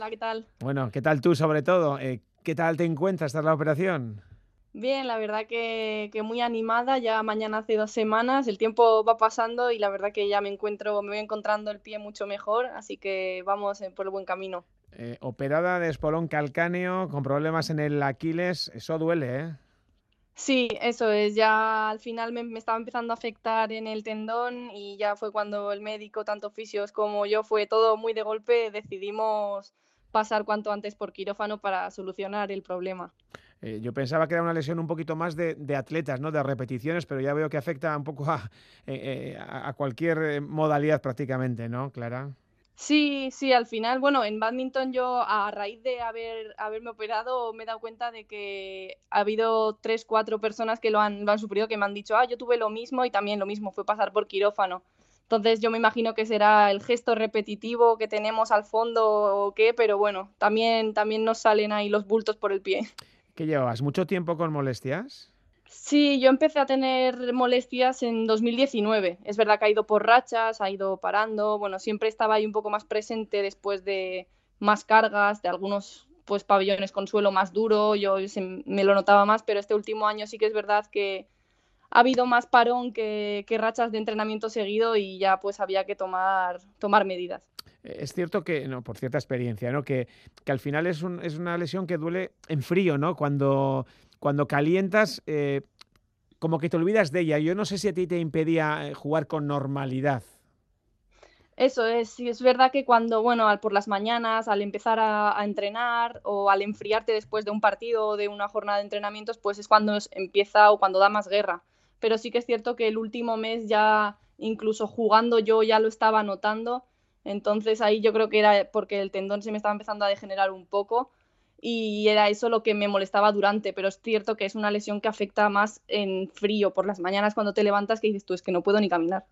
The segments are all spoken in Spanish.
Hola, ¿qué tal? Bueno, ¿qué tal tú sobre todo? Eh, ¿Qué tal te encuentras tras la operación? Bien, la verdad que, que, muy animada, ya mañana hace dos semanas, el tiempo va pasando y la verdad que ya me encuentro, me voy encontrando el pie mucho mejor, así que vamos por el buen camino. Eh, operada de espolón calcáneo, con problemas en el Aquiles, eso duele, ¿eh? Sí, eso es, ya al final me, me, estaba empezando a afectar en el tendón y ya fue cuando el médico, tanto fisios como yo, fue todo muy de golpe, decidimos pasar cuanto antes por quirófano para solucionar el problema. Eh, yo pensaba que era una lesión un poquito más de, de, atletas, ¿no? De repeticiones, pero ya veo que afecta un poco a, eh, a cualquier eh, modalidad prácticamente, ¿no, Clara? Sí, sí, al final, bueno, en badminton yo a raíz de haber, haberme operado me he dado cuenta de que ha habido tres, cuatro personas que lo han, lo han sufrido, que me han dicho, ah, yo tuve lo mismo y también lo mismo, fue pasar por quirófano. Entonces yo me imagino que será el gesto repetitivo que tenemos al fondo o qué, pero bueno, también, también nos salen ahí los bultos por el pie. ¿Qué llevas? ¿Mucho tiempo con molestias? Sí, yo empecé a tener molestias en 2019. Es verdad que ha ido por rachas, ha ido parando. Bueno, siempre estaba ahí un poco más presente después de más cargas, de algunos pues pabellones con suelo más duro. Yo me lo notaba más, pero este último año sí que es verdad que ha habido más parón que, que rachas de entrenamiento seguido y ya pues había que tomar, tomar medidas. Es cierto que, no, por cierta experiencia, ¿no? que, que al final es, un, es una lesión que duele en frío, ¿no? Cuando cuando calientas, eh, como que te olvidas de ella. Yo no sé si a ti te impedía eh, jugar con normalidad. Eso es, sí, es verdad que cuando, bueno, al, por las mañanas, al empezar a, a, entrenar o al enfriarte después de un partido o de una jornada de entrenamientos, pues es cuando empieza o cuando da más guerra. Pero sí que es cierto que el último mes ya, incluso jugando yo ya lo estaba notando. Entonces ahí yo creo que era porque el tendón se me estaba empezando a degenerar un poco y era eso lo que me molestaba durante, pero es cierto que es una lesión que afecta más en frío, por las mañanas cuando te levantas que dices tú, es que no puedo ni caminar.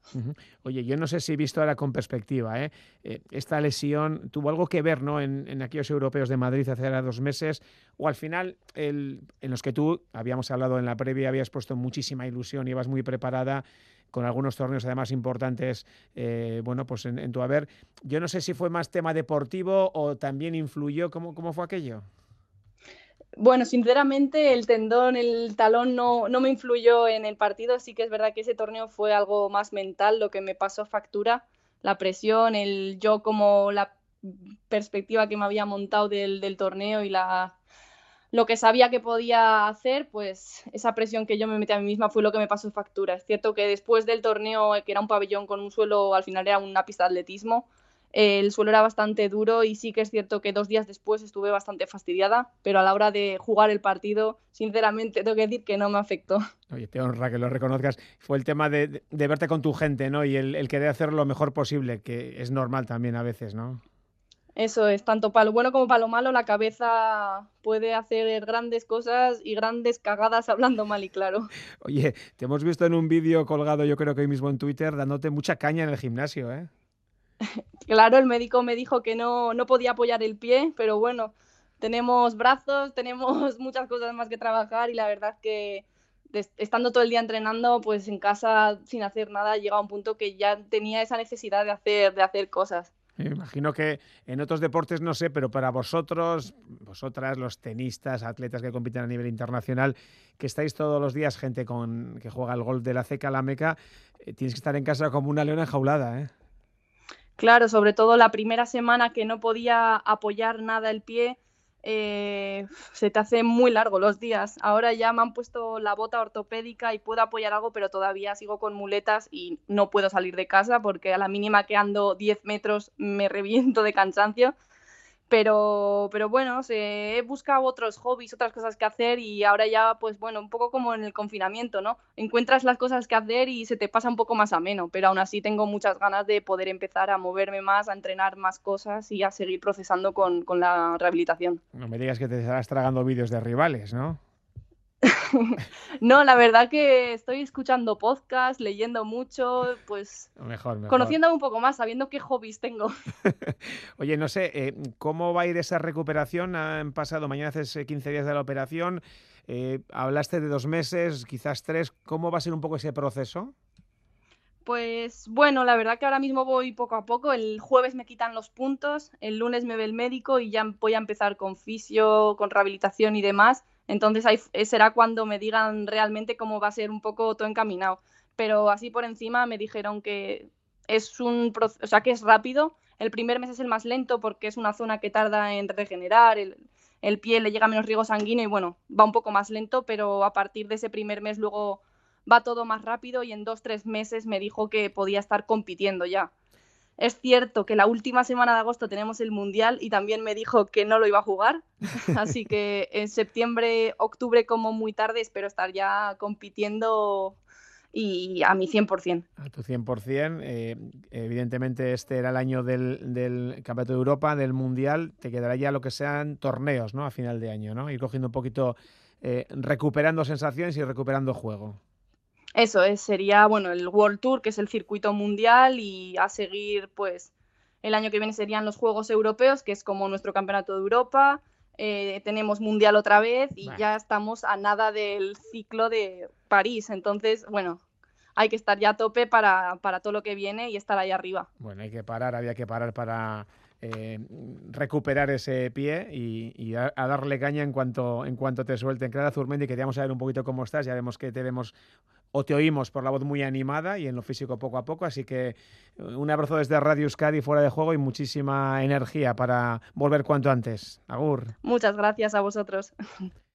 Oye, yo no sé si he visto ahora con perspectiva, ¿eh? Eh, esta lesión tuvo algo que ver ¿no? en, en, aquellos europeos de Madrid hace ahora dos meses, o al final el, en los que tú, habíamos hablado en la previa, habías puesto muchísima ilusión y ibas muy preparada con algunos torneos además importantes, eh, bueno, pues en, en, tu haber. Yo no sé si fue más tema deportivo o también influyó, ¿cómo, cómo fue aquello? Bueno, sinceramente el tendón, el talón no, no me influyó en el partido, sí que es verdad que ese torneo fue algo más mental, lo que me pasó factura, la presión, el yo como la perspectiva que me había montado del, del torneo y la, lo que sabía que podía hacer, pues esa presión que yo me metí a mí misma fue lo que me pasó factura. Es cierto que después del torneo, que era un pabellón con un suelo, al final era una pista de atletismo, el suelo era bastante duro y sí que es cierto que dos días después estuve bastante fastidiada, pero a la hora de jugar el partido, sinceramente tengo que decir que no me afectó. Oye, te honra que lo reconozcas. Fue el tema de, de verte con tu gente, ¿no? Y el, el, querer hacer lo mejor posible, que es normal también a veces, ¿no? Eso es, tanto para lo bueno como para lo malo, la cabeza puede hacer grandes cosas y grandes cagadas hablando mal y claro. Oye, te hemos visto en un vídeo colgado, yo creo que hoy mismo en Twitter, dándote mucha caña en el gimnasio, ¿eh? claro, el médico me dijo que no, no podía apoyar el pie, pero bueno, tenemos brazos, tenemos muchas cosas más que trabajar y la verdad que estando todo el día entrenando, pues en casa sin hacer nada, llega a un punto que ya tenía esa necesidad de hacer, de hacer cosas. Me imagino que en otros deportes no sé, pero para vosotros, vosotras, los tenistas, atletas que compiten a nivel internacional, que estáis todos los días, gente con que juega el golf de la ceca, la meca, eh, tienes que estar en casa como una leona enjaulada, ¿eh? Claro, sobre todo la primera semana que no podía apoyar nada el pie, eh, se te hace muy largo los días. Ahora ya me han puesto la bota ortopédica y puedo apoyar algo, pero todavía sigo con muletas y no puedo salir de casa porque a la mínima que ando 10 metros me reviento de cansancio. Pero, pero bueno, se, he buscado otros hobbies, otras cosas que hacer y ahora ya, pues bueno, un poco como en el confinamiento, ¿no? Encuentras las cosas que hacer y se te pasa un poco más ameno, pero aún así tengo muchas ganas de poder empezar a moverme más, a entrenar más cosas y a seguir procesando con, con la rehabilitación. No me digas que te estarás tragando vídeos de rivales, ¿no? no, la verdad que estoy escuchando podcast, leyendo mucho, pues mejor, mejor. conociéndome un poco más, sabiendo qué hobbies tengo. Oye, no sé, eh, ¿cómo va a ir esa recuperación? Han pasado, mañana haces 15 días de la operación, eh, hablaste de dos meses, quizás tres, ¿cómo va a ser un poco ese proceso? Pues bueno, la verdad que ahora mismo voy poco a poco. El jueves me quitan los puntos, el lunes me ve el médico y ya voy a empezar con fisio, con rehabilitación y demás. Entonces ahí será cuando me digan realmente cómo va a ser un poco todo encaminado. Pero así por encima me dijeron que es un o sea que es rápido. El primer mes es el más lento porque es una zona que tarda en regenerar, el, el pie le llega menos riego sanguíneo y bueno, va un poco más lento, pero a partir de ese primer mes luego va todo más rápido y en dos, tres meses me dijo que podía estar compitiendo ya. Es cierto que la última semana de agosto tenemos el Mundial y también me dijo que no lo iba a jugar, así que en septiembre, octubre como muy tarde espero estar ya compitiendo y a mi 100%. A tu 100%. Eh, evidentemente este era el año del, Campeonato de Europa, del Mundial. Te quedará ya lo que sean torneos, ¿no? A final de año, ¿no? Ir cogiendo un poquito, eh, recuperando sensaciones y recuperando juego. Eso es, sería bueno el World Tour, que es el circuito mundial, y a seguir, pues, el año que viene serían los Juegos Europeos, que es como nuestro campeonato de Europa. Eh, tenemos mundial otra vez y ya estamos a nada del ciclo de París. Entonces, bueno, hay que estar ya a tope para, para todo lo que viene y estar ahí arriba. Bueno, hay que parar, había que parar para eh, recuperar ese pie y, a, darle caña en cuanto, en cuanto te suelten. Clara Zurmendi, queríamos saber un poquito cómo estás, ya vemos que te vemos o te oímos por la voz muy animada y en lo físico poco a poco, así que eh, un abrazo desde Radio Euskadi fuera de juego y muchísima energía para volver cuanto antes. Agur. Muchas gracias a vosotros.